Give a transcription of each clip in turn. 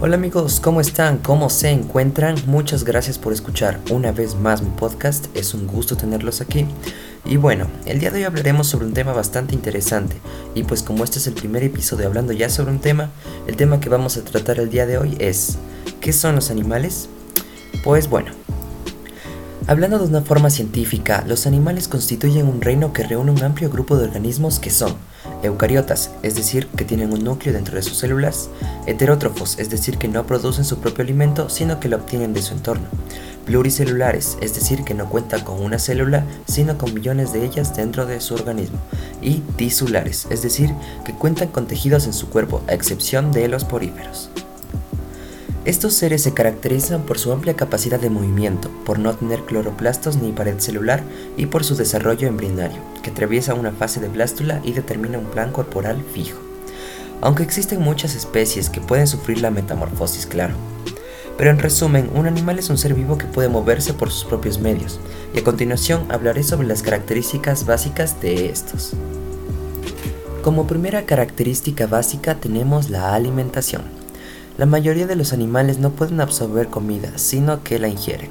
Hola amigos, ¿cómo están? ¿Cómo se encuentran? Muchas gracias por escuchar una vez más mi podcast, es un gusto tenerlos aquí. Y bueno, el día de hoy hablaremos sobre un tema bastante interesante, y pues como este es el primer episodio hablando ya sobre un tema, el tema que vamos a tratar el día de hoy es ¿qué son los animales? Pues bueno, Hablando de una forma científica, los animales constituyen un reino que reúne un amplio grupo de organismos que son eucariotas, es decir, que tienen un núcleo dentro de sus células, heterótrofos, es decir, que no producen su propio alimento, sino que lo obtienen de su entorno, pluricelulares, es decir, que no cuentan con una célula, sino con millones de ellas dentro de su organismo, y tisulares, es decir, que cuentan con tejidos en su cuerpo, a excepción de los poríferos. Estos seres se caracterizan por su amplia capacidad de movimiento, por no tener cloroplastos ni pared celular y por su desarrollo embrionario, que atraviesa una fase de blástula y determina un plan corporal fijo. Aunque existen muchas especies que pueden sufrir la metamorfosis, claro. Pero en resumen, un animal es un ser vivo que puede moverse por sus propios medios, y a continuación hablaré sobre las características básicas de estos. Como primera característica básica tenemos la alimentación. La mayoría de los animales no pueden absorber comida, sino que la ingieren.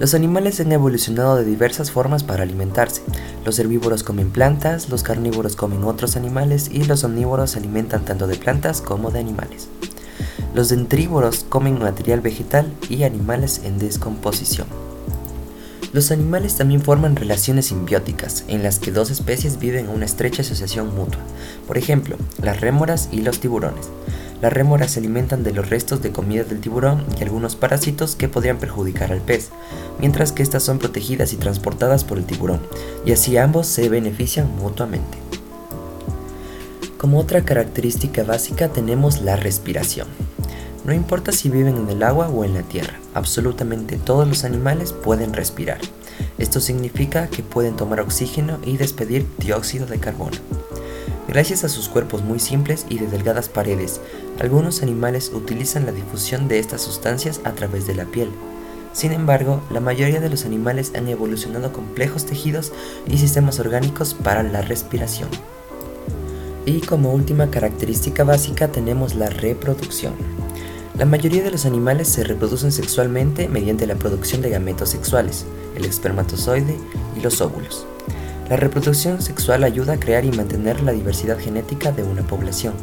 Los animales han evolucionado de diversas formas para alimentarse. Los herbívoros comen plantas, los carnívoros comen otros animales y los omnívoros se alimentan tanto de plantas como de animales. Los dentrívoros comen material vegetal y animales en descomposición. Los animales también forman relaciones simbióticas, en las que dos especies viven en una estrecha asociación mutua, por ejemplo, las rémoras y los tiburones. Las rémoras se alimentan de los restos de comida del tiburón y algunos parásitos que podrían perjudicar al pez, mientras que estas son protegidas y transportadas por el tiburón, y así ambos se benefician mutuamente. Como otra característica básica tenemos la respiración. No importa si viven en el agua o en la tierra, absolutamente todos los animales pueden respirar. Esto significa que pueden tomar oxígeno y despedir dióxido de carbono. Gracias a sus cuerpos muy simples y de delgadas paredes, algunos animales utilizan la difusión de estas sustancias a través de la piel. Sin embargo, la mayoría de los animales han evolucionado complejos tejidos y sistemas orgánicos para la respiración. Y como última característica básica tenemos la reproducción. La mayoría de los animales se reproducen sexualmente mediante la producción de gametos sexuales, el espermatozoide y los óvulos. La reproducción sexual ayuda a crear y mantener la diversidad genética de una población.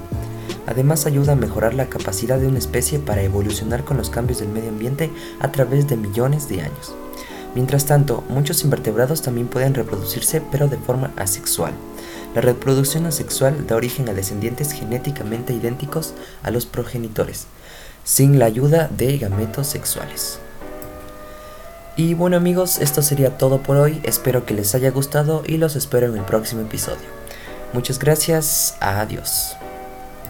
Además ayuda a mejorar la capacidad de una especie para evolucionar con los cambios del medio ambiente a través de millones de años. Mientras tanto, muchos invertebrados también pueden reproducirse pero de forma asexual. La reproducción asexual da origen a descendientes genéticamente idénticos a los progenitores, sin la ayuda de gametos sexuales. Y bueno amigos, esto sería todo por hoy, espero que les haya gustado y los espero en el próximo episodio. Muchas gracias, adiós.